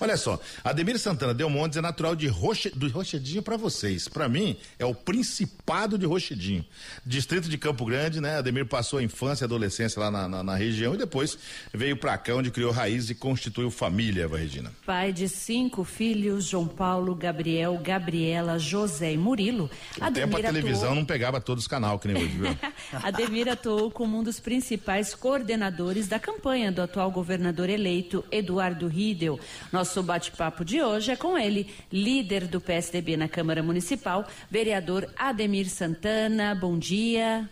Olha só, Ademir Santana Del Montes é natural de Roche, do Rochedinho para vocês. Para mim, é o Principado de Rochedinho. Distrito de Campo Grande, né? Ademir passou a infância e adolescência lá na, na, na região e depois veio para cá, onde criou raízes e constituiu família, Eva Regina. Pai de cinco filhos, João Paulo, Gabriel, Gabriela, José e Murilo. O Ademir tempo a televisão atuou... não pegava todos os canais, que nem hoje, viu? Ademir atuou como um dos principais coordenadores da campanha do atual governador eleito, Eduardo Riedel. Nosso bate-papo de hoje é com ele, líder do PSDB na Câmara Municipal, vereador Ademir Santana. Bom dia.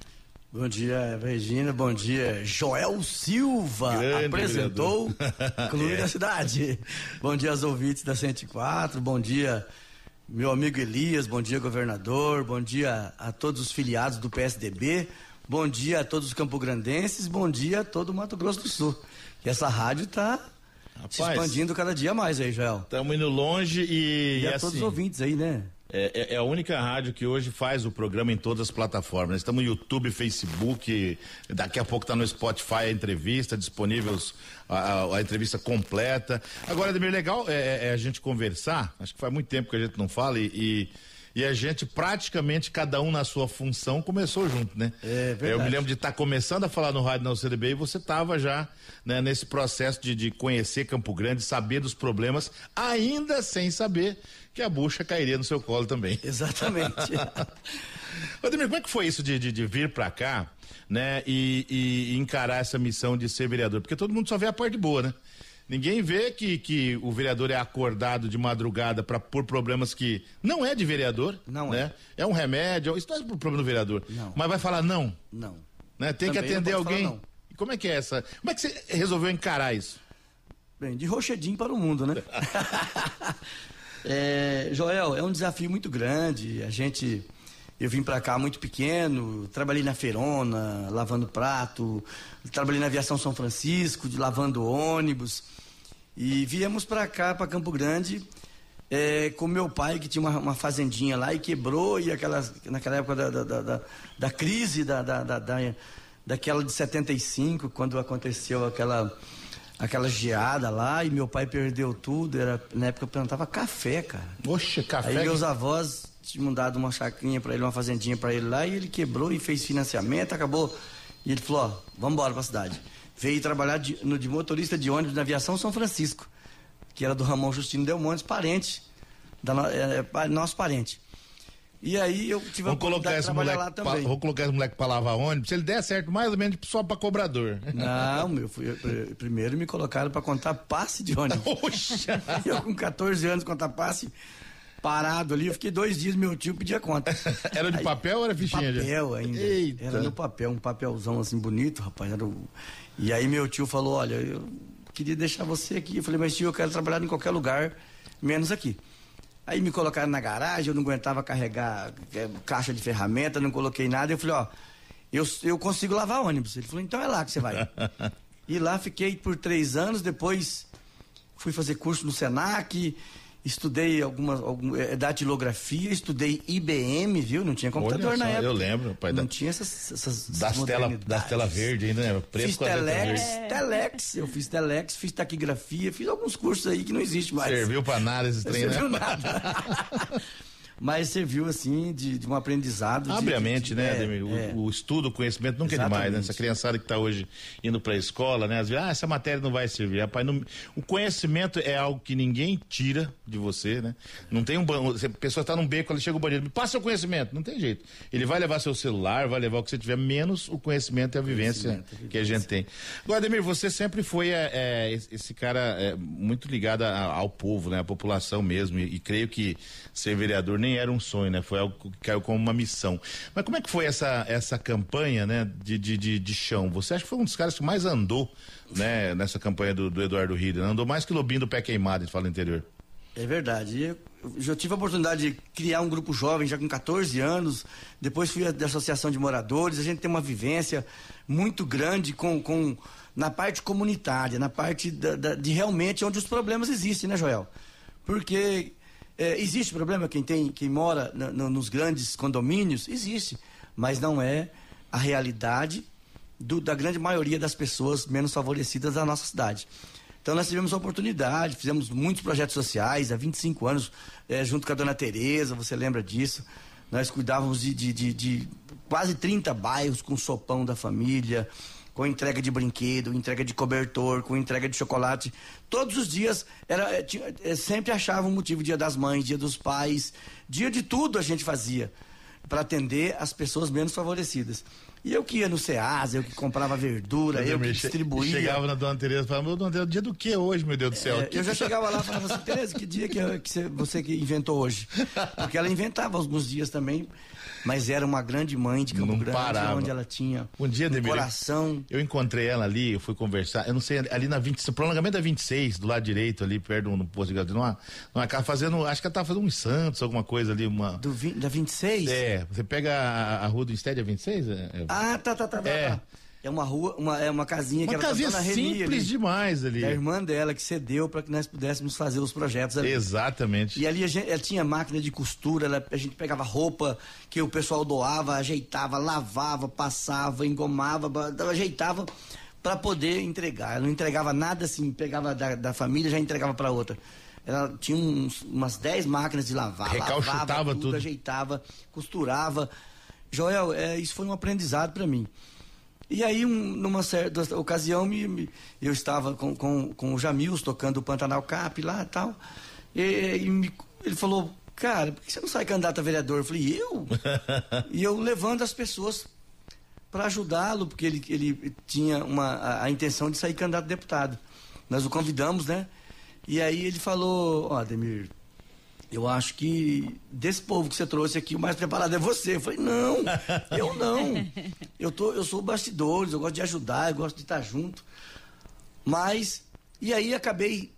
Bom dia, Regina. Bom dia, Joel Silva. Grande apresentou Clube é. da Cidade. Bom dia aos ouvintes da 104. Bom dia, meu amigo Elias. Bom dia, governador. Bom dia a todos os filiados do PSDB. Bom dia a todos os campograndenses. Bom dia a todo o Mato Grosso do Sul. E essa rádio está se expandindo cada dia mais aí, Joel. Estamos indo longe e. E, e a assim, todos os ouvintes aí, né? É, é, é, a única rádio que hoje faz o programa em todas as plataformas. Estamos no YouTube, Facebook, daqui a pouco está no Spotify a entrevista, disponível a, a, a, entrevista completa. Agora, Ademir, legal é, é, a gente conversar, acho que faz muito tempo que a gente não fala e, e e a gente praticamente cada um na sua função começou junto, né? É verdade. Eu me lembro de estar tá começando a falar no rádio na UCDB e você estava já né, nesse processo de, de conhecer Campo Grande, saber dos problemas, ainda sem saber que a bucha cairia no seu colo também. Exatamente. Ademir, como é que foi isso de, de, de vir para cá, né, e, e encarar essa missão de ser vereador? Porque todo mundo só vê a parte boa, né? Ninguém vê que, que o vereador é acordado de madrugada para por problemas que não é de vereador. Não né? é. É um remédio. Isso não é problema do vereador. Não. Mas vai falar não. Não. Né? Tem Também que atender alguém. Como é que é essa? Como é que você resolveu encarar isso? Bem, de rochedinho para o mundo, né? é, Joel, é um desafio muito grande. A gente. Eu vim para cá muito pequeno, trabalhei na feirona, lavando prato, trabalhei na aviação São Francisco, de lavando ônibus. E viemos para cá, para Campo Grande, é, com meu pai, que tinha uma, uma, fazendinha lá e quebrou, e aquela, naquela época da, da, da, da crise, da, da, da, daquela de 75, quando aconteceu aquela, aquela geada lá, e meu pai perdeu tudo, era, na época eu plantava café, cara. Oxe, café. Aí meus avós tinham dado uma chacrinha para ele, uma fazendinha para ele lá, e ele quebrou e fez financiamento, acabou. E ele falou: ó, vamos embora pra cidade veio trabalhar de, no, de motorista de ônibus na aviação São Francisco, que era do Ramon Justino Del Montes, parente, da, é, é, nosso parente. E aí eu tive vamos a de trabalhar moleque, lá também. Pra, vou colocar esse moleque para lavar ônibus, se ele der certo, mais ou menos só para cobrador. Não, meu, fui, primeiro me colocaram para contar passe de ônibus. Poxa! eu com 14 anos contar passe, parado ali, eu fiquei dois dias, meu tio pedia conta. era de aí, papel ou era fichinha? Papel ainda. Eita. Era no papel, um papelzão assim bonito, rapaz, era o... E aí meu tio falou, olha, eu queria deixar você aqui. Eu falei, mas tio, eu quero trabalhar em qualquer lugar, menos aqui. Aí me colocaram na garagem, eu não aguentava carregar é, caixa de ferramenta, não coloquei nada. Eu falei, ó, eu, eu consigo lavar ônibus. Ele falou, então é lá que você vai. e lá fiquei por três anos, depois fui fazer curso no Senac, Estudei algumas algum, é, datilografia, estudei IBM, viu? Não tinha computador Olha na só, época. Eu lembro, pai. Não da... tinha essas, essas das telas das tela verde ainda, né? Preto fiz telex, telex, eu fiz telex, fiz taquigrafia, fiz alguns cursos aí que não existe mais. Serviu para análise, trem, Serviu né? nada. Mas serviu, assim, de, de um aprendizado. Abre de, a mente, de, né, é, Ademir? O, é. o, estudo, o conhecimento nunca Exatamente. é demais, né? Essa criançada que está hoje indo para a escola, né? Às vezes, ah, essa matéria não vai servir. Rapaz, não... o conhecimento é algo que ninguém tira de você, né? Não tem um banco. A pessoa está num beco, ela chega o bandido, me passa o conhecimento. Não tem jeito. Ele vai levar seu celular, vai levar o que você tiver, menos o conhecimento e a vivência, a vivência. que a gente tem. Agora, Ademir, você sempre foi é, é, esse cara é, muito ligado ao povo, né? A população mesmo. E, e creio que ser vereador nem era um sonho, né? Foi algo que caiu como uma missão. Mas como é que foi essa, essa campanha, né? De, de, de, de chão? Você acha que foi um dos caras que mais andou, né? Nessa campanha do, do Eduardo Rida? Andou mais que Lobinho do Pé Queimado, a gente fala interior. É verdade. Eu já tive a oportunidade de criar um grupo jovem já com 14 anos. Depois fui da associação de moradores. A gente tem uma vivência muito grande com, com na parte comunitária, na parte da, da, de realmente onde os problemas existem, né, Joel? Porque É, existe problema quem tem, quem mora no, no, nos grandes condomínios? Existe, mas não é a realidade do, da grande maioria das pessoas menos favorecidas da nossa cidade. Então nós tivemos a oportunidade, fizemos muitos projetos sociais há 25 anos, é, junto com a dona Tereza, você lembra disso? Nós cuidávamos de, de, de, de quase 30 bairros com sopão da família, com entrega de brinquedo, entrega de cobertor, com entrega de chocolate. Todos os dias era é, tinha, é, sempre achava um motivo, dia das mães, dia dos pais, dia de tudo a gente fazia para atender as pessoas menos favorecidas. E eu que ia no Ceasa, eu que comprava verdura, eu, eu que distribuía. Chegava na dona Tereza e falava, dona Tereza, dia do que hoje, meu Deus do céu? É, eu já chegava lá e falava assim, Tereza, que dia que, que você que inventou hoje? Porque ela inventava alguns dias também mas era uma grande mãe de Campo não Grande, parava. onde ela tinha um dia, um coração. Eu encontrei ela ali, eu fui conversar, eu não sei, ali na 20, prolongamento da 26, do lado direito, ali perto do posto de gasolina, numa, numa casa fazendo, acho que ela tava fazendo uns Santos, alguma coisa ali, uma... Do, da 26? É, você pega a, a rua do Estédia 26? É, é, ah, tá, tá, tá, tá. É. Tá. É uma rua, uma, é uma casinha uma que era casinha na simples ali. demais ali. a irmã dela que cedeu para que nós pudéssemos fazer os projetos ali. Exatamente. E ali a gente, ela tinha máquina de costura, ela, a gente pegava roupa que o pessoal doava, ajeitava, lavava, passava, engomava, ajeitava para poder entregar. Ela não entregava nada assim, pegava da, da família já entregava para outra. Ela tinha uns, umas 10 máquinas de lavar, lavava tudo, tudo, ajeitava, costurava. Joel, é, isso foi um aprendizado para mim. E aí, um, numa certa ocasião, me, me, eu estava com, com, com o Jamils tocando o Pantanal Cap lá e tal. E, e me, ele falou, cara, por que você não sai candidato a vereador? Eu falei, eu? e eu levando as pessoas para ajudá-lo, porque ele, ele tinha uma, a, a, intenção de sair candidato a deputado. Nós o convidamos, né? E aí ele falou, ó, oh, Ademir, eu acho que desse povo que você trouxe aqui, o mais preparado é você. Eu falei, não, eu não. Eu, tô, eu sou bastidores, eu gosto de ajudar, eu gosto de estar junto. Mas, e aí acabei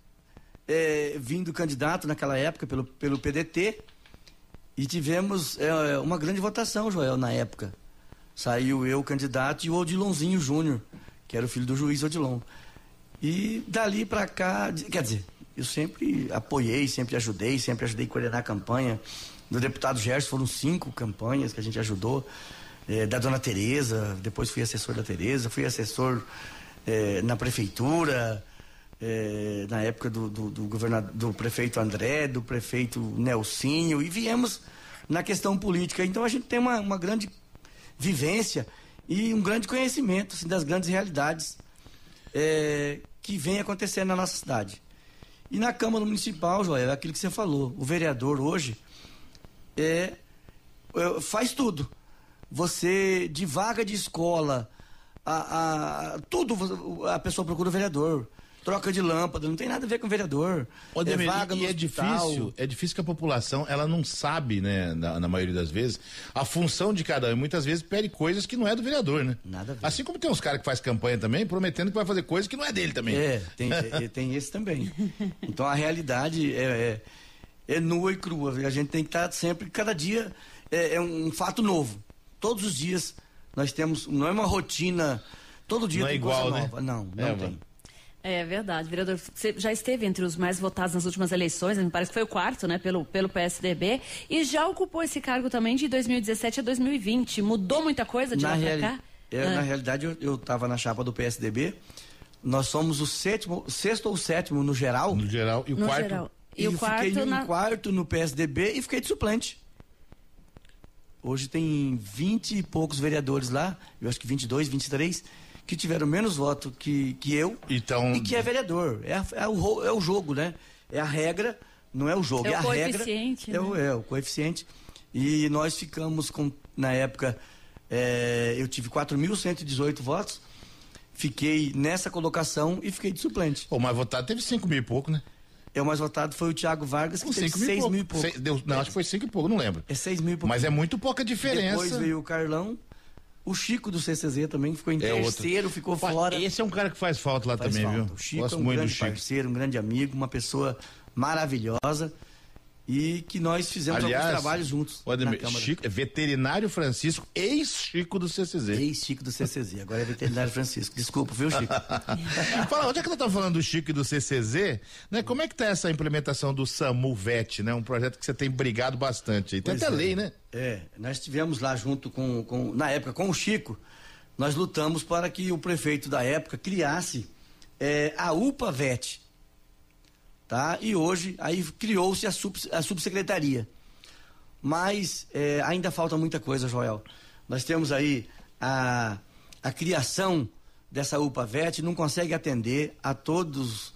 é, vindo candidato naquela época pelo, pelo PDT e tivemos é, uma grande votação, Joel, na época. Saiu eu, candidato, e o Odilonzinho Júnior, que era o filho do juiz Odilon. E dali para cá, quer dizer, eu sempre apoiei, sempre ajudei, sempre ajudei a coordenar a campanha. Do deputado Gerson foram cinco campanhas que a gente ajudou. É, da dona Tereza, depois fui assessor da Tereza, fui assessor é, na prefeitura, é, na época do, do, do, governador, do prefeito André, do prefeito Nelsinho, e viemos na questão política. Então a gente tem uma, uma grande vivência e um grande conhecimento assim, das grandes realidades que vem acontecendo na nossa cidade. E na Câmara Municipal, Joel, é aquilo que você falou. O vereador hoje é, é faz tudo. Você, de vaga de escola, a, a, tudo a pessoa procura o vereador troca de lâmpada, não tem nada a ver com o vereador. Ô, é vaga e, é difícil, é difícil que a população, ela não sabe, né, na, na, maioria das vezes, a função de cada um. Muitas vezes pede coisas que não é do vereador, né? Nada a ver. Assim como tem uns caras que faz campanha também, prometendo que vai fazer coisas que não é dele também. É, tem, é, tem esse também. Então a realidade é, é, é, nua e crua. A gente tem que estar sempre, cada dia é, é um fato novo. Todos os dias nós temos, não é uma rotina, todo dia não é tem é igual, né? nova. Não, não é, tem. Mano. É verdade, vereador. Você já esteve entre os mais votados nas últimas eleições, me parece que foi o quarto, né, pelo, pelo PSDB, e já ocupou esse cargo também de 2017 a 2020. Mudou muita coisa de na lá reali... pra cá? É, ah. Na realidade, eu estava na chapa do PSDB. Nós somos o sétimo, sexto ou sétimo no geral. No geral. E o no quarto. Geral. E, e o quarto fiquei na... em quarto no PSDB e fiquei de suplente. Hoje tem 20 e poucos vereadores lá, eu acho que 22, 23 que tiveram menos votos que, que eu então... e que é vereador. É, é, o, é o jogo, né? É a regra, não é o jogo, é, é a regra. Né? É, o, é o coeficiente. E nós ficamos com, na época, é, eu tive 4.118 votos, fiquei nessa colocação e fiquei de suplente. O mais votado teve 5 mil e pouco, né? É, o mais votado foi o Thiago Vargas, que teve 6 mil, mil e pouco. Seis, deu, não, acho que foi 5 e pouco, não lembro. É 6 mil e pouco. Mas é muito pouca diferença. Depois veio o Carlão, o Chico do CCZ também ficou em é terceiro, outro. ficou fora. Esse é um cara que faz falta lá faz também, falta. viu? O Chico Gosto é um grande parceiro, um grande amigo, uma pessoa maravilhosa. E que nós fizemos Aliás, alguns trabalhos juntos. Ademir, Chico, é veterinário Francisco, ex-Chico do CCZ. Ex-Chico do CCZ, agora é veterinário Francisco. Desculpa, viu, Chico? Fala, onde é que nós estamos falando do Chico e do CCZ? Né? Como é que tá essa implementação do SAMU VET, né? Um projeto que você tem brigado bastante. Tem pois até é. lei, né? É, nós tivemos lá junto com, com, na época, com o Chico, nós lutamos para que o prefeito da época criasse é, a UPA VET, tá? E hoje aí criou-se a, sub, a subsecretaria. Mas é, ainda falta muita coisa, Joel. Nós temos aí a, a criação dessa UPAVET não consegue atender a todos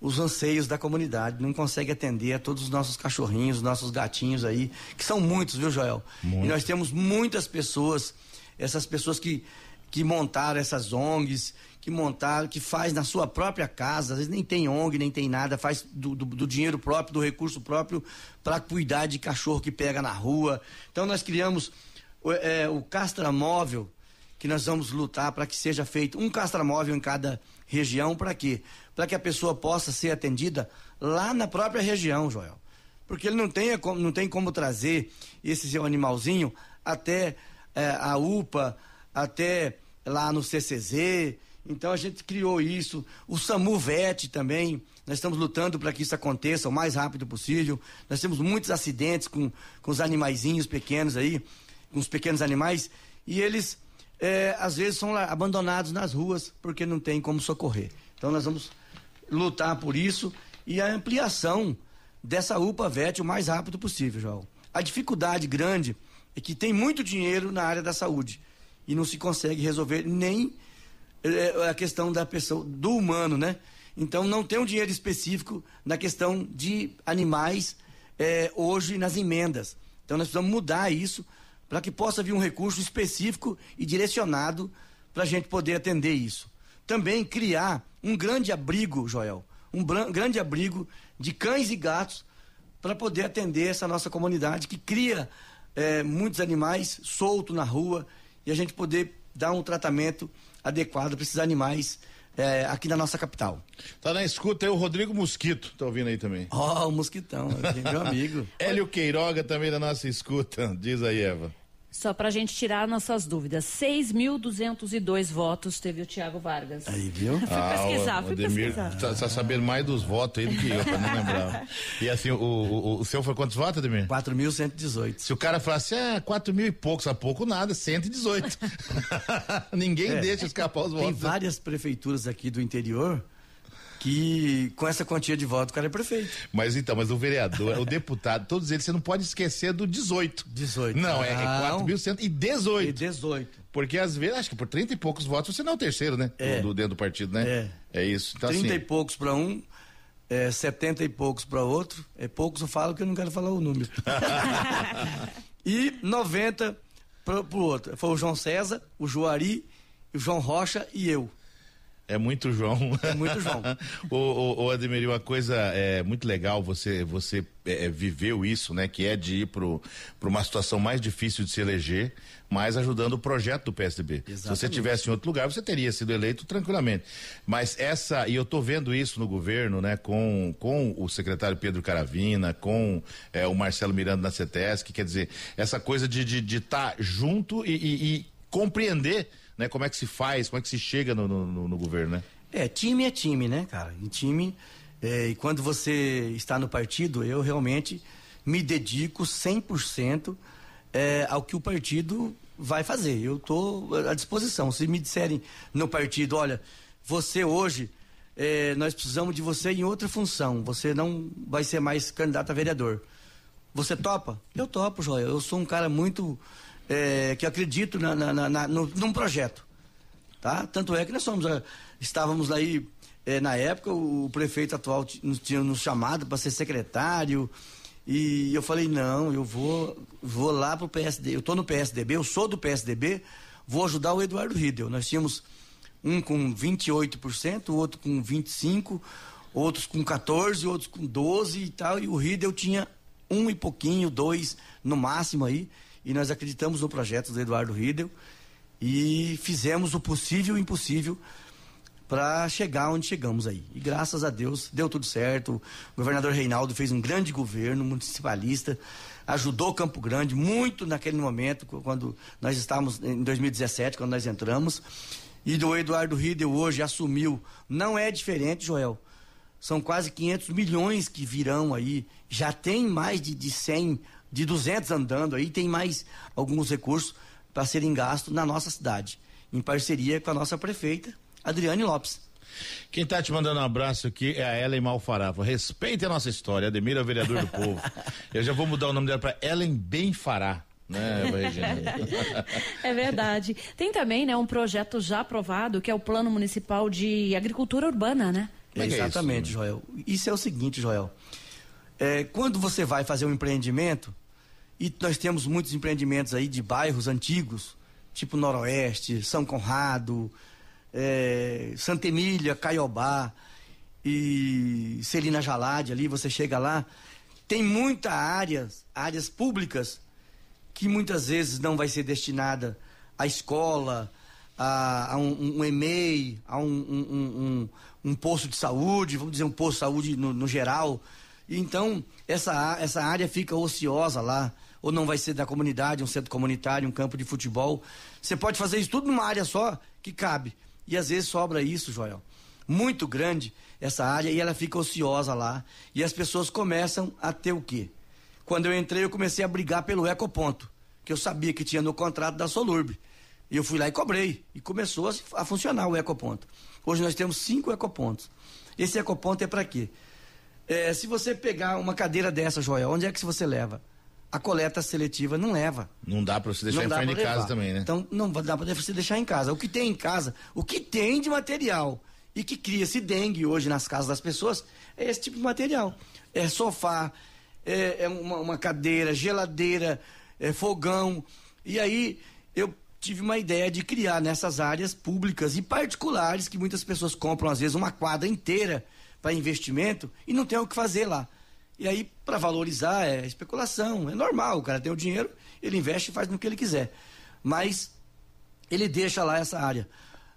os anseios da comunidade, não consegue atender a todos os nossos cachorrinhos, nossos gatinhos aí, que são muitos, viu, Joel? Muito. E nós temos muitas pessoas, essas pessoas que, que montaram essas ONGs, que montaram, que faz na sua própria casa, às vezes nem tem ONG, nem tem nada, faz do, do, do dinheiro próprio, do recurso próprio, para cuidar de cachorro que pega na rua. Então nós criamos é, o castramóvel, que nós vamos lutar para que seja feito um castramóvel em cada região, para quê? Para que a pessoa possa ser atendida lá na própria região, Joel. Porque ele não tem, não tem como trazer esse seu animalzinho até é, a UPA, até lá no CCZ, então a gente criou isso. O SAMU VET também. Nós estamos lutando para que isso aconteça o mais rápido possível. Nós temos muitos acidentes com, com os animaizinhos pequenos aí, com os pequenos animais, e eles é, às vezes são abandonados nas ruas porque não tem como socorrer. Então nós vamos lutar por isso e a ampliação dessa UPA VET o mais rápido possível, João. A dificuldade grande é que tem muito dinheiro na área da saúde e não se consegue resolver nem é a questão da pessoa, do humano, né? Então não tem um dinheiro específico na questão de animais é, hoje nas emendas. Então nós precisamos mudar isso para que possa vir um recurso específico e direcionado para a gente poder atender isso. Também criar um grande abrigo, Joel, um grande abrigo de cães e gatos para poder atender essa nossa comunidade que cria é, muitos animais soltos na rua e a gente poder dar um tratamento adequado para esses animais é, aqui na nossa capital. Tá na escuta aí o Rodrigo Mosquito, tá ouvindo aí também. Ó, oh, o Mosquitão, meu amigo. Hélio Queiroga também da nossa escuta, diz aí, Eva. Só para a gente tirar nossas dúvidas. 6.202 votos teve o Tiago Vargas. Aí, viu? fui ah, pesquisar, fui Ademir, pesquisar. Tá, tá, sabendo mais dos votos aí do que eu, para não lembrar. E assim, o, o, o seu foi quantos votos, Ademir? 4.118. Se o cara falasse, é, 4 mil e poucos, a pouco nada, 118. Ninguém é, deixa escapar os votos. Tem várias prefeituras aqui do interior que com essa quantia de voto o cara é prefeito. Mas então, mas o vereador, o deputado, todos eles, você não pode esquecer do 18. 18. Não, é, é 4.118. E 18. E 18. Porque às vezes, acho que por 30 e poucos votos você não é o terceiro, né? É. Do, dentro do partido, né? É. É isso. Então, 30 assim, e poucos para um, é, 70 e poucos para outro. É poucos eu falo que eu não quero falar o número. e 90 para o outro. Foi o João César, o Joari, o João Rocha e eu. É muito João. É muito João. o, o, o Ademir, uma coisa é muito legal, você, você é, é, viveu isso, né? Que é de ir para uma situação mais difícil de se eleger, mas ajudando o projeto do PSDB. Exatamente. Se você tivesse em outro lugar, você teria sido eleito tranquilamente. Mas essa, e eu estou vendo isso no governo, né? Com, com o secretário Pedro Caravina, com é, o Marcelo Miranda na CETESC, quer dizer, essa coisa de estar de, de tá junto e, e, e compreender né? Como é que se faz, como é que se chega no, no, no governo, né? É, time é time, né, cara? Em time, é, e quando você está no partido, eu realmente me dedico 100% é, ao que o partido vai fazer. Eu estou à disposição. Se me disserem no partido, olha, você hoje, é, nós precisamos de você em outra função, você não vai ser mais candidato a vereador. Você topa? Eu topo, Joel. Eu sou um cara muito é, que acredito na, na, na, no, num projeto. Tá? Tanto é que nós somos, é, estávamos aí, é, na época, o prefeito atual nos tinha nos chamado para ser secretário. E eu falei, não, eu vou, vou lá pro PSD. Eu estou no PSDB, eu sou do PSDB, vou ajudar o Eduardo Riedel. Nós tínhamos um com 28%, o outro com 25%, outros com 14%, outros com 12% e tal. E o Riedel tinha um e pouquinho, dois no máximo aí e nós acreditamos no projeto do Eduardo Riedel e fizemos o possível e o impossível para chegar onde chegamos aí. E graças a Deus deu tudo certo. O governador Reinaldo fez um grande governo municipalista, ajudou Campo Grande muito naquele momento, quando nós estávamos em 2017, quando nós entramos. E do Eduardo Riedel hoje assumiu. Não é diferente, Joel. São quase 500 milhões que virão aí. Já tem mais de, de 100, de 200 andando aí. Tem mais alguns recursos para serem gastos na nossa cidade, em parceria com a nossa prefeita, Adriane Lopes. Quem está te mandando um abraço aqui é a Ellen Malfarava. Respeite a nossa história. Ademir é o vereador do povo. Eu já vou mudar o nome dela para Ellen Benfará. Né, é verdade. Tem também, né, um projeto já aprovado que é o Plano Municipal de Agricultura Urbana, né? É Exatamente, isso, Joel. Isso é o seguinte, Joel. É, quando você vai fazer um empreendimento, e nós temos muitos empreendimentos aí de bairros antigos, tipo Noroeste, São Conrado, é, Santa Emília, Caiobá e Celina Jalade ali, você chega lá, tem muita áreas, áreas públicas que muitas vezes não vai ser destinada à escola, a, a um, um, EMEI, a um, um, um, posto de saúde, vamos dizer um posto de saúde no, no geral. Então essa, essa área fica ociosa lá, ou não vai ser da comunidade, um centro comunitário, um campo de futebol. Você pode fazer isso tudo numa área só que cabe. E às vezes sobra isso, Joel. Muito grande essa área e ela fica ociosa lá. E as pessoas começam a ter o quê? Quando eu entrei, eu comecei a brigar pelo ecoponto, que eu sabia que tinha no contrato da Solurb. E eu fui lá e cobrei. E começou a, a funcionar o ecoponto. Hoje nós temos cinco ecopontos. Esse ecoponto é para quê? É, se você pegar uma cadeira dessa, Joel, onde é que você leva? A coleta seletiva não leva. Não dá para você deixar em casa também, né? Então não dá para você deixar em casa. O que tem em casa, o que tem de material e que cria-se dengue hoje nas casas das pessoas é esse tipo de material. É sofá, é, é uma, uma, cadeira, geladeira, é fogão. E aí eu tive uma ideia de criar nessas áreas públicas e particulares que muitas pessoas compram às vezes uma quadra inteira para investimento e não tem o que fazer lá. E aí, para valorizar, é especulação, é normal. O cara tem o dinheiro, ele investe e faz no que ele quiser. Mas ele deixa lá essa área.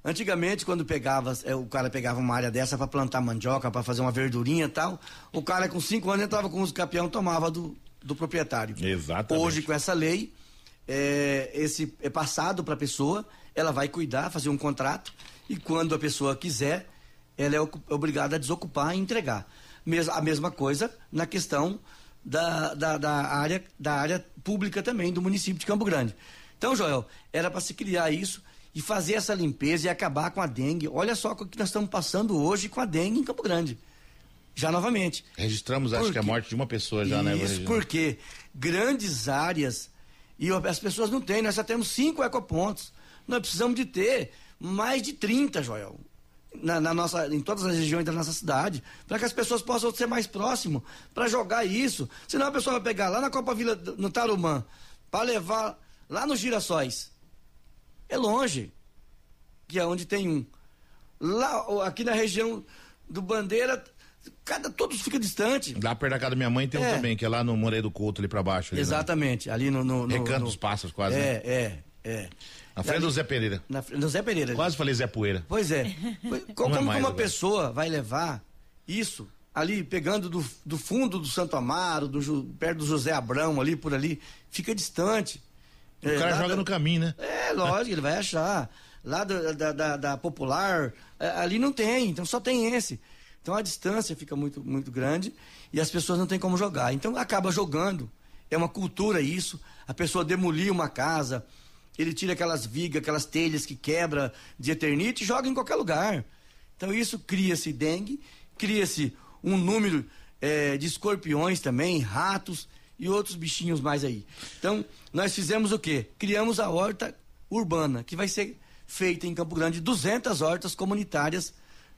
Antigamente, quando pegava, é, o cara pegava uma área dessa para plantar mandioca, para fazer uma verdurinha e tal, o cara com cinco anos entrava com os campeão tomava do, do proprietário. Exatamente. Hoje, com essa lei, é, esse é passado para a pessoa, ela vai cuidar, fazer um contrato, e quando a pessoa quiser, ela é obrigada a desocupar e entregar a mesma coisa na questão da, da, da, área, da área pública também do município de Campo Grande. Então, Joel, era para se criar isso e fazer essa limpeza e acabar com a dengue. Olha só o que nós estamos passando hoje com a dengue em Campo Grande. Já novamente. Registramos, acho que a morte de uma pessoa já, né? Isso porque grandes áreas e as pessoas não têm. Nós só temos cinco ecopontos. Nós precisamos de ter mais de 30, Joel na, na, nossa, em todas as regiões da nossa cidade, para que as pessoas possam ser mais próximo para jogar isso. Senão a pessoa vai pegar lá na Copa Vila, no Tarumã, para levar lá nos Girassóis. É longe, que é onde tem um. Lá, aqui na região do Bandeira, cada todos fica distante. Lá perto da casa da minha mãe tem é. um também, que é lá no Moreiro do Couto, ali para baixo. Ali, né? Exatamente, né? ali no, no, no Recanto no, dos Pássaros, quase. É, né? é, é. Na frente do Zé Pereira. Na frente do Zé Pereira. Quase falei Zé Poeira. Pois é. Como, é como uma pessoa vai levar isso ali, pegando do, do fundo do Santo Amaro, do, perto do José Abrão, ali por ali, fica distante. O é, cara joga da, no caminho, né? É, lógico, ele vai achar. Lá do, da, da, da, Popular, é, ali não tem, então só tem esse. Então a distância fica muito, muito grande e as pessoas não têm como jogar. Então acaba jogando. É uma cultura isso. A pessoa demolir uma casa, ele tira aquelas vigas, aquelas telhas que quebra de eternite e joga em qualquer lugar. Então isso cria-se dengue, cria-se um número é, de escorpiões também, ratos e outros bichinhos mais aí. Então nós fizemos o quê? Criamos a horta urbana, que vai ser feita em Campo Grande, 200 hortas comunitárias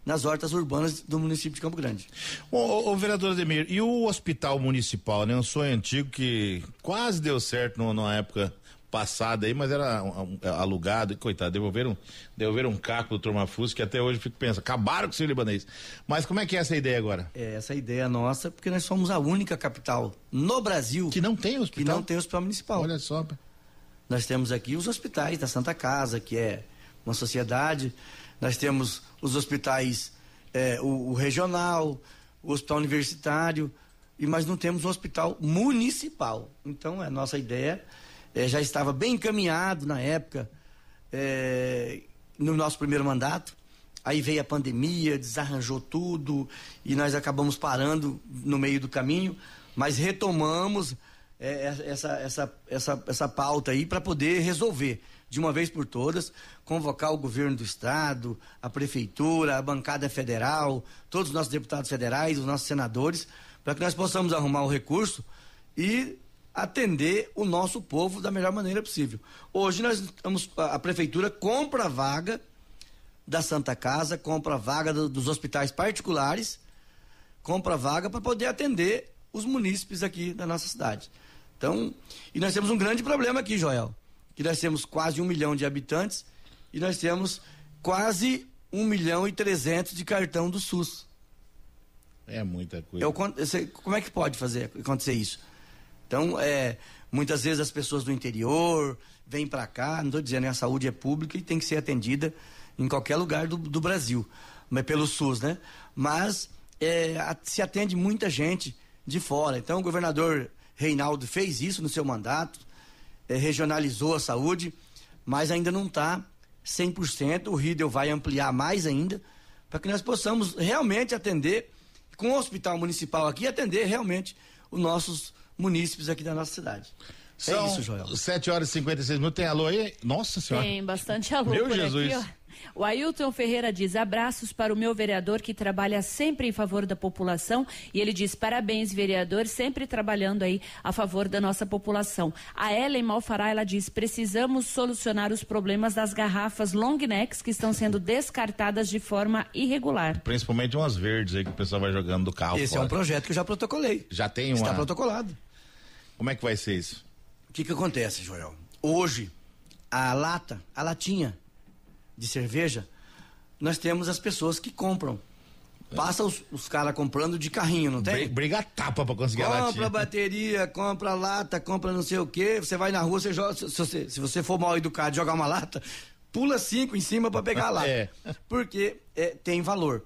nas hortas urbanas do município de Campo Grande. Ô, vereador Ademir, e o hospital municipal, né? Um sonho antigo que quase deu certo no, numa época passada aí, mas era um, um, alugado, e coitado, devolveram, devolveram um caco do Turma Fusca que até hoje eu fico pensando, acabaram com o seu libanês. Mas como é que é essa ideia agora? É, essa ideia nossa, porque nós somos a única capital no Brasil que não tem hospital. Que não tem hospital municipal. Olha só. Nós temos aqui os hospitais da Santa Casa, que é uma sociedade, nós temos os hospitais, é, o, o, regional, o hospital universitário, e mas não temos um hospital municipal. Então, a nossa ideia é, já estava bem encaminhado na época, é, no nosso primeiro mandato. Aí veio a pandemia, desarranjou tudo e nós acabamos parando no meio do caminho, mas retomamos é, essa, essa, essa, essa pauta aí para poder resolver de uma vez por todas, convocar o governo do estado, a prefeitura, a bancada federal, todos os nossos deputados federais, os nossos senadores, para que nós possamos arrumar o recurso e atender o nosso povo da melhor maneira possível. Hoje nós estamos, a prefeitura compra a vaga da Santa Casa, compra a vaga do, dos hospitais particulares, compra a vaga para poder atender os munícipes aqui da nossa cidade. Então, e nós temos um grande problema aqui, Joel, que nós temos quase um milhão de habitantes e nós temos quase um milhão e trezentos de cartão do SUS. É muita coisa. Eu, como é que pode fazer acontecer isso? Então, é, muitas vezes as pessoas do interior vêm para cá, não estou dizendo, a saúde é pública e tem que ser atendida em qualquer lugar do, do Brasil, mas pelo SUS, né? Mas é, se atende muita gente de fora. Então, o governador Reinaldo fez isso no seu mandato, é, regionalizou a saúde, mas ainda não está 100%. O Riedel vai ampliar mais ainda, para que nós possamos realmente atender, com o hospital municipal aqui, atender realmente os nossos munícipes aqui da nossa cidade. É São é isso, Joel. 7 horas e 56 minutos. Tem alô aí? Nossa Senhora. Tem bastante alô Meu Jesus. Aqui, o Ailton Ferreira diz: abraços para o meu vereador que trabalha sempre em favor da população. E ele diz: parabéns, vereador, sempre trabalhando aí a favor da nossa população. A Ellen Malfará, ela diz: precisamos solucionar os problemas das garrafas long necks que estão sendo descartadas de forma irregular. Principalmente umas verdes aí que o pessoal vai jogando do carro. Esse fora. é um projeto que eu já protocolei. Já tem uma. Está protocolado. Como é que vai ser isso? O que que acontece, Joel? Hoje, a lata, a latinha de cerveja, nós temos as pessoas que compram. Passa os, os caras comprando de carrinho, não tem? Briga tapa pra conseguir compra a. Compra bateria, compra lata, compra não sei o quê. Você vai na rua, você joga. Se, você, se você for mal educado e jogar uma lata, pula cinco em cima para pegar a lata. É. Porque é, tem valor.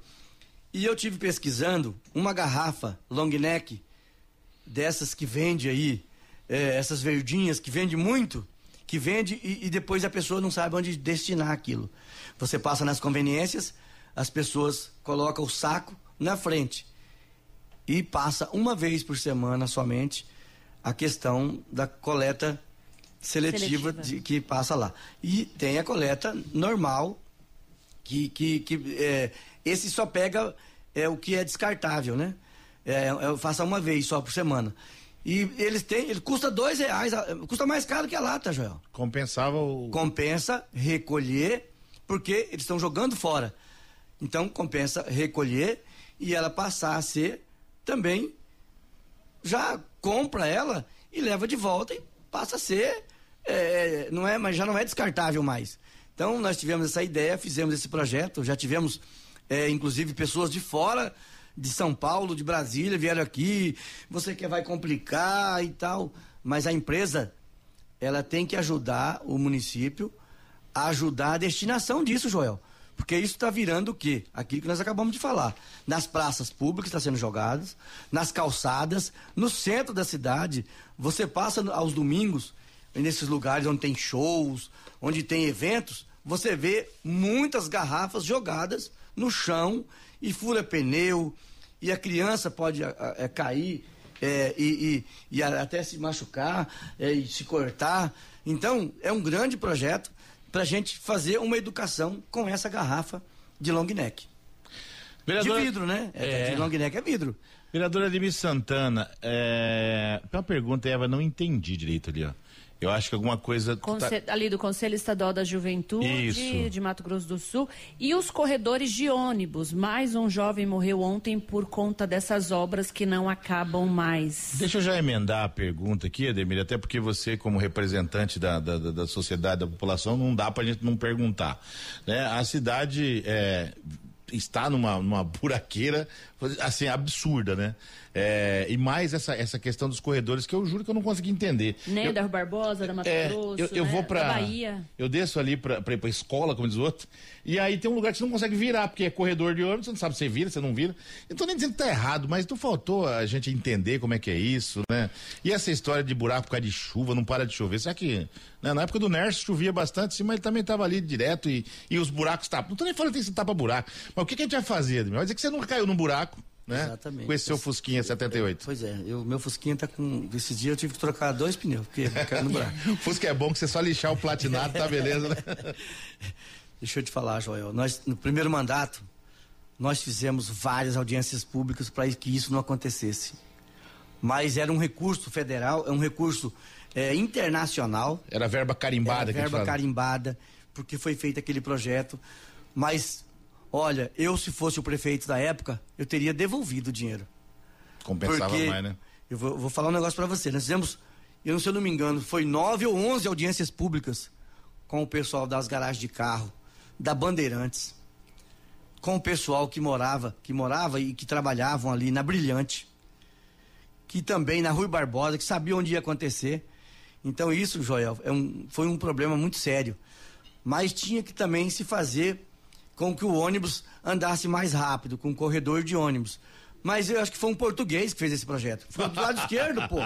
E eu tive pesquisando uma garrafa long neck, dessas que vende aí, é, essas verdinhas que vende muito que vende e, e, depois a pessoa não sabe onde destinar aquilo. Você passa nas conveniências, as pessoas colocam o saco na frente e passa uma vez por semana somente a questão da coleta seletiva, seletiva. De, que passa lá. E tem a coleta normal, que, que, que é, esse só pega é, o que é descartável, né? É, é, faça uma vez só por semana. E eles têm, ele custa dois reais, custa mais caro que a lata, Joel. Compensava o. Compensa recolher, porque eles estão jogando fora. Então compensa recolher e ela passar a ser também já compra ela e leva de volta e passa a ser é, não é, mas já não é descartável mais. Então nós tivemos essa ideia, fizemos esse projeto, já tivemos é, inclusive pessoas de fora de São Paulo, de Brasília, vieram aqui, você quer vai complicar e tal, mas a empresa ela tem que ajudar o município a ajudar a destinação disso, Joel. Porque isso está virando o quê? Aquilo que nós acabamos de falar. Nas praças públicas está sendo jogadas, nas calçadas, no centro da cidade. Você passa aos domingos, nesses lugares onde tem shows, onde tem eventos, você vê muitas garrafas jogadas no chão e fura pneu, e a criança pode a, a, a cair é, e, e, e, até se machucar é, e se cortar. Então, é um grande projeto para a gente fazer uma educação com essa garrafa de long neck. Vereadora, de vidro, né? É, De long neck é vidro. Vereadora Limi Santana, é... uma pergunta, Eva, não entendi direito ali, ó. Eu acho que alguma coisa. Tá... Ali do Conselho Estadual da Juventude Isso. de Mato Grosso do Sul. E os corredores de ônibus. Mais um jovem morreu ontem por conta dessas obras que não acabam mais. Deixa eu já emendar a pergunta aqui, Ademir, até porque você, como representante da, da, da sociedade, da população, não dá pra gente não perguntar. Né? A cidade é, está numa, numa buraqueira assim absurda, né? É, e mais essa, essa questão dos corredores que eu juro que eu não consegui entender. Nem eu, da Barbosa, da Mato é, Grosso, eu, eu né? vou pra. da Bahia. Eu desço ali pra, pra ir pra escola, como diz o outro. E aí tem um lugar que você não consegue virar, porque é corredor de ônibus, você não sabe se você vira, você não vira. Eu tô nem dizendo que tá errado, mas não faltou a gente entender como é que é isso, né? E essa história de buraco por causa de chuva, não para de chover. Será que. Né? Na época do NERS chovia bastante, sim, mas ele também tava ali direto e, e os buracos tapam. Não tô nem falando que tem que tapa buraco. Mas o que, que a gente vai fazer, Ademir? Vai dizer que você nunca caiu num buraco. Né? Exatamente. Com esse seu Fusquinha 78. Pois é, o meu Fusquinha tá com. Esses dias eu tive que trocar dois pneus, porque caiu no buraco. Fusca é bom que você só lixar o platinado, tá beleza, né? Deixa eu te falar, Joel. Nós, no primeiro mandato, nós fizemos várias audiências públicas para que isso não acontecesse. Mas era um recurso federal, é um recurso é, internacional. Era verba carimbada era que verba carimbada, porque foi feito aquele projeto. Mas, olha, eu se fosse o prefeito da época, eu teria devolvido o dinheiro. Compensava porque, mais, né? Eu vou, vou falar um negócio para você. Nós fizemos, eu, se eu não me engano, foi nove ou onze audiências públicas com o pessoal das garagens de carro, da Bandeirantes, com o pessoal que morava, que morava e que trabalhavam ali na Brilhante, que também na Rui Barbosa, que sabia onde ia acontecer. Então isso, Joel, é um, foi um problema muito sério. Mas tinha que também se fazer com que o ônibus andasse mais rápido, com um corredor de ônibus. Mas eu acho que foi um português que fez esse projeto. Foi do lado esquerdo, pô.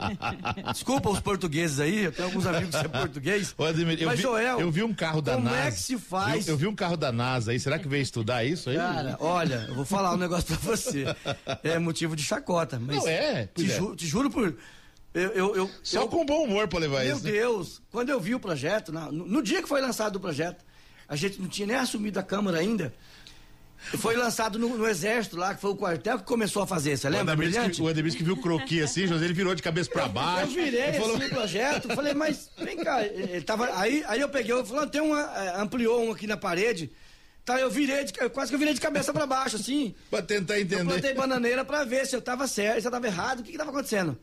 Desculpa os portugueses aí, eu tenho alguns amigos que são português. Ô, Ademir, eu, Mas, vi, Joel, eu vi um carro da como NASA. é que se faz? Eu, eu vi um carro da NASA aí, será que veio estudar isso aí? Cara, olha, eu vou falar um negócio pra você. É motivo de chacota. Mas Não é, Te, é. ju- te juro por. Eu, eu, eu, Só eu- com bom humor pra levar Meu isso. né? Deus, quando eu vi o projeto, no, no dia que foi lançado o projeto, a gente não tinha nem assumido a Câmara ainda. Foi lançado no, no Exército lá, que foi o quartel que começou a fazer. Você lembra? O Ademir que viu o croqui assim, José, ele virou de cabeça pra baixo. Eu virei falou- assim o projeto, falei, mas vem cá, ele tava, aí, aí eu peguei, eu falei, tem uma, é, ampliou um aqui na parede, tá, eu virei, de, quase que eu virei de cabeça pra baixo, assim. Pra tentar Eu entender. plantei bananeira pra ver se eu tava certo, se eu tava errado, o que que tava acontecendo.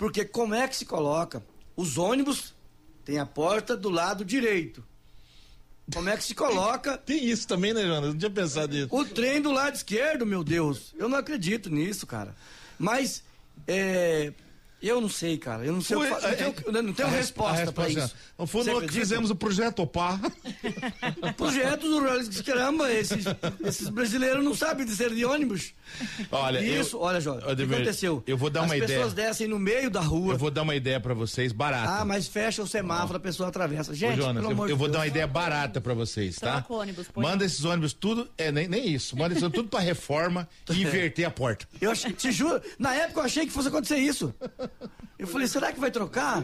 Porque como é que se coloca? Os ônibus tem a porta do lado direito. Como é que se coloca Tem isso também, né, Jonas? Não tinha pensado nisso. o trem do lado esquerdo, meu Deus? Eu não acredito nisso, cara. Mas, é, eu não sei, cara. Eu não sei. o que fa- não tenho, eu não tenho A res- resposta, a pra resposta isso. é, Não foi Você no que fizemos o projeto OPA. Projetos rurais, caramba, esses, esses brasileiros não sabem de ser de ônibus. Olha, eu- Isso, olha, Jorge, o que aconteceu? eu vou dar As uma ideia. pessoas descem no meio da rua. Eu vou dar uma ideia pra vocês, barata. Ah, mas fecha o semáforo, a pessoa atravessa. Ô, Gente, Jonas, pelo eu, amor eu de vou Deus. dar uma ideia barata pra vocês, tá? Troca o ônibus, Manda esses ônibus tudo, é nem, nem isso. Manda esses ônibus tudo pra reforma e inverter a porta. Eu achei, te juro, na época eu achei que fosse acontecer isso. Eu falei, será que vai trocar?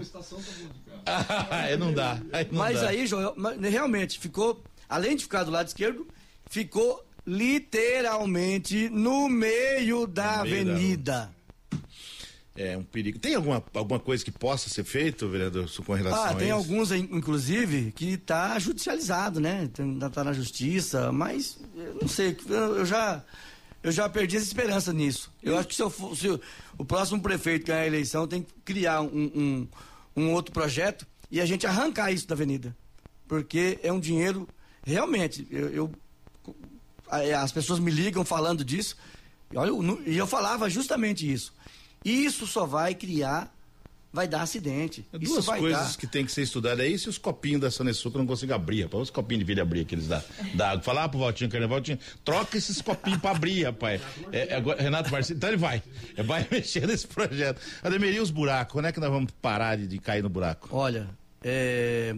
aí não dá. Aí não Mas dá. aí, Joel, mas realmente ficou, além de ficar do lado esquerdo, ficou literalmente no meio da No meio da avenida. É um perigo. Tem alguma, alguma coisa que possa ser feito, vereador, com relação Ah, a tem isso? alguns, aí, inclusive, que está judicializado, né? Tem- está na justiça, mas eu não sei, eu já. Eu já perdi essa esperança nisso. Eu acho que se, eu for- se o- próximo prefeito ganhar a eleição tem que criar um, um, um outro projeto e a gente arrancar isso da avenida. Porque é um dinheiro, realmente, eu, eu- a- as pessoas me ligam falando disso, e, eu eu falava justamente isso. Isso só vai criar, vai dar acidente. É Duas coisas dar. que tem que ser estudadas aí, se os copinhos da Sanesul que eu não consigo abrir, rapaz. Os copinhos de vidro abrir aqueles da, da água. Falar pro Valtinho, Carne, Valtinho, troca esses copinhos pra abrir, rapaz. É, é Renato Marcinho, então ele vai. Vai mexer nesse projeto. Ademir, e os buracos? Quando é que nós vamos parar de, de cair no buraco? Olha, é,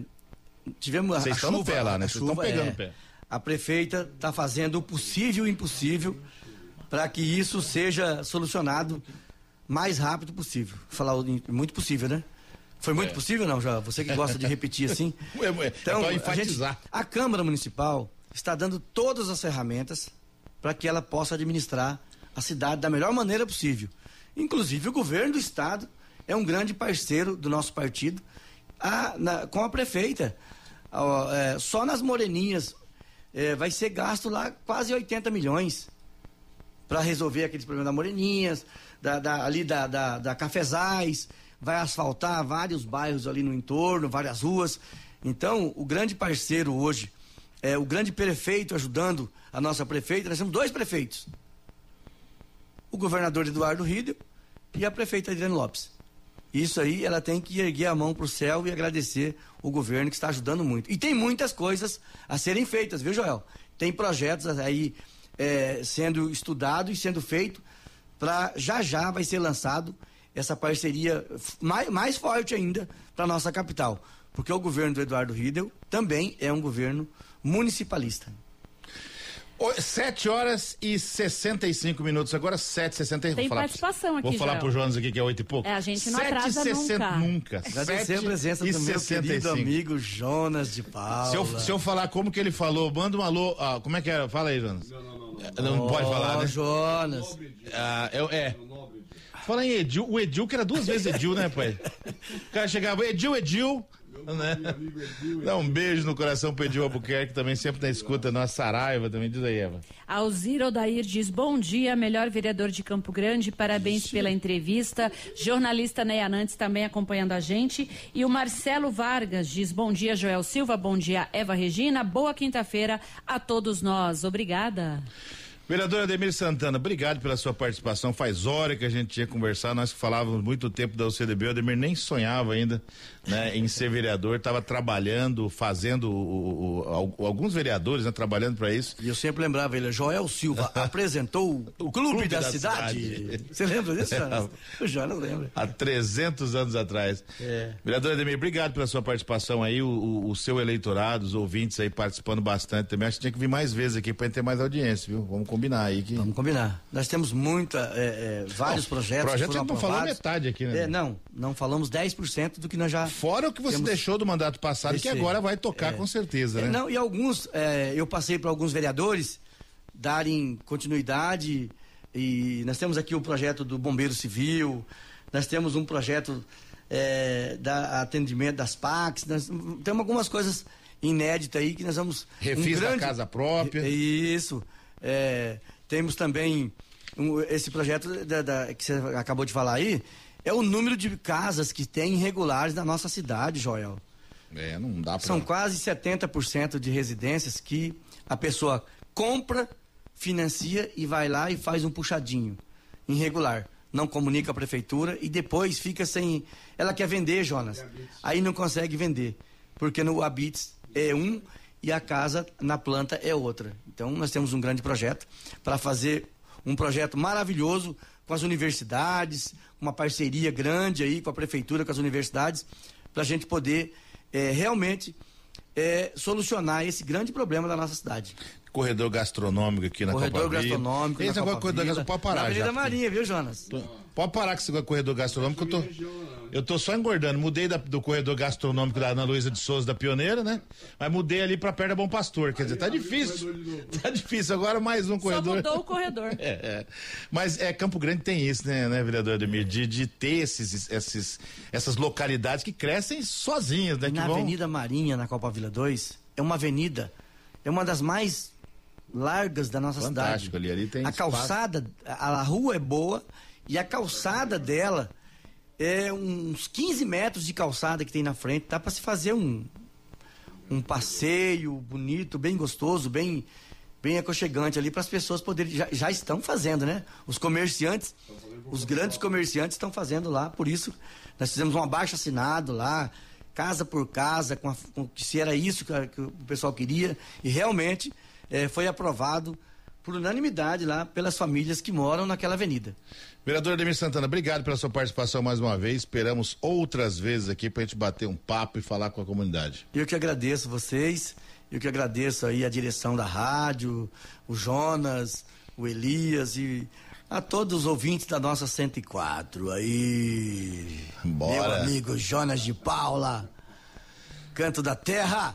tivemos a, Vocês estão no pé lá, né? Vocês estão pegando é, o pé. A prefeita está fazendo o possível e o impossível para que isso seja solucionado mais rápido possível. Falar muito possível, né? Foi muito É. possível, não, já? Você que gosta de repetir assim. É, é, é a, gente- a Câmara Municipal está dando todas as ferramentas para que ela possa administrar a cidade da melhor maneira possível. Inclusive, o governo do estado é um grande parceiro do nosso partido a- na- com a prefeita. Ó, é, só nas Moreninhas é, vai ser gasto lá quase 80 milhões para resolver aqueles problemas da Moreninhas, da, da- ali da, da, da Cafezais, vai asfaltar vários bairros ali no entorno, várias ruas. Então, o grande parceiro hoje, é o grande prefeito ajudando a nossa prefeita, nós temos dois prefeitos. o governador Eduardo Riedel e a prefeita Adriane Lopes. Isso aí ela tem que erguer a mão para o céu e agradecer o governo que está ajudando muito. E tem muitas coisas a serem feitas, viu, Joel? Tem projetos aí é, sendo estudado e sendo feito para já já vai ser lançado essa parceria mais, mais forte ainda para nossa capital. Porque o governo do Eduardo Riedel também é um governo municipalista. 7 horas e 65 minutos. Agora 7 65 Tem participação aqui, Vou falar Joel. pro Jonas aqui que é 8 e pouco. É, a gente não 7 atrasa 60, nunca. nunca. Agradecer a presença do meu querido amigo Jonas de Paula. Se eu, se eu falar como que ele falou, manda um alô. Ah, como é que era? Fala aí, Jonas. Não, não, não. Não, pode falar, né? Jonas. Ah, eu, é. Fala em Edil. O Edil, que era duas vezes Edil, né, pai? O cara chegava, Edil, Edil. Né? Dá um beijo no coração pro Edil Albuquerque, também sempre na escuta, nossa Saraiva também, diz aí, Eva. Alzira Odair diz: Bom dia, melhor vereador de Campo Grande, parabéns pela entrevista. Jornalista Neia Nantes também acompanhando a gente. E o Marcelo Vargas diz: Bom dia, Joel Silva, bom dia, Eva Regina, boa quinta-feira a todos nós. Obrigada. Vereador Ademir Santana, obrigado pela sua participação. Faz hora que a gente tinha conversado, nós que falávamos muito tempo da UCDB, o Ademir nem sonhava ainda né, em ser vereador, estava trabalhando, fazendo o, o, o, alguns vereadores né, trabalhando para isso. E eu sempre lembrava ele, Joel Silva apresentou o Clube, Clube da, da, Cidade. Você lembra disso, Jonas? o Jonas lembra. Há 300 anos atrás. É. Vereador Ademir, obrigado pela sua participação aí, o, seu eleitorado, os ouvintes aí participando bastante também. Acho que tinha que vir mais vezes aqui para ter mais audiência, viu? Vamos combinar aí. Que... Vamos combinar. Nós temos muita, é, é, vários não, projetos. Projeto que não falou metade aqui, né? É, não, não falamos 10% do que nós já. Fora o que você temos... deixou do mandato passado, Esse, que agora vai tocar com certeza, né? não, e alguns, é, eu passei para alguns vereadores darem continuidade. E nós temos aqui o projeto do Bombeiro Civil, nós temos um projeto é, da atendimento das PACs, nós temos algumas coisas inéditas aí que nós vamos. Refis um grande... da casa própria. Isso. É, temos também um, esse projeto da, da, que você acabou de falar aí, é o número de casas que tem irregulares na nossa cidade, Joel. É, não dá pra... São quase 70% de residências que a pessoa compra, financia e vai lá e faz um puxadinho irregular. Não comunica a prefeitura e depois fica sem. Ela quer vender, Jonas. Aí não consegue vender. Porque no Habits é um e a casa na planta é outra. Então nós temos um grande projeto para fazer um projeto maravilhoso com as universidades, uma parceria grande aí com a prefeitura, com as universidades, para a gente poder é, realmente é, solucionar esse grande problema da nossa cidade. Corredor gastronômico aqui na corredor Copa gastronômico Esse agora corredor gastronômico pode parar na Avenida já. Marinha, viu, Jonas? Tô, pode parar com esse corredor gastronômico eu tô, eu tô só engordando. Mudei da, do corredor gastronômico da Ana Luísa de Souza da Pioneira, né? Mas mudei ali pra perto da Bom Pastor. Quer dizer, tá difícil. Tá difícil. Agora mais um corredor. Só mudou o corredor. É, é. Mas é, Campo Grande tem isso, né, né vereador Ademir? De, de ter esses, esses, essas localidades que crescem sozinhas, né? Na vão... Avenida Marinha, na Copa Vila 2, é uma avenida, é uma das mais largas da nossa Fantástico, cidade. Ali, ali tem a espaço. calçada, a, a rua é boa e a calçada dela é uns 15 metros de calçada que tem na frente. Dá para se fazer um, um passeio bonito, bem gostoso, bem bem aconchegante ali para as pessoas poderem já, já, estão fazendo, né? Os comerciantes, os grandes comerciantes estão fazendo lá, por isso nós fizemos um abaixo assinado lá, casa por casa, com, a, com se era isso que, a, que, o pessoal queria e realmente é, foi aprovado por unanimidade lá pelas famílias que moram naquela avenida. Vereador Ademir Santana, obrigado pela sua participação mais uma vez. Esperamos outras vezes aqui para a gente bater um papo e falar com a comunidade. Eu que agradeço vocês, eu que agradeço aí a direção da rádio, o Jonas, o Elias e a todos os ouvintes da nossa 104 aí. Bora. Meu amigo Jonas de Paula, Canto da Terra.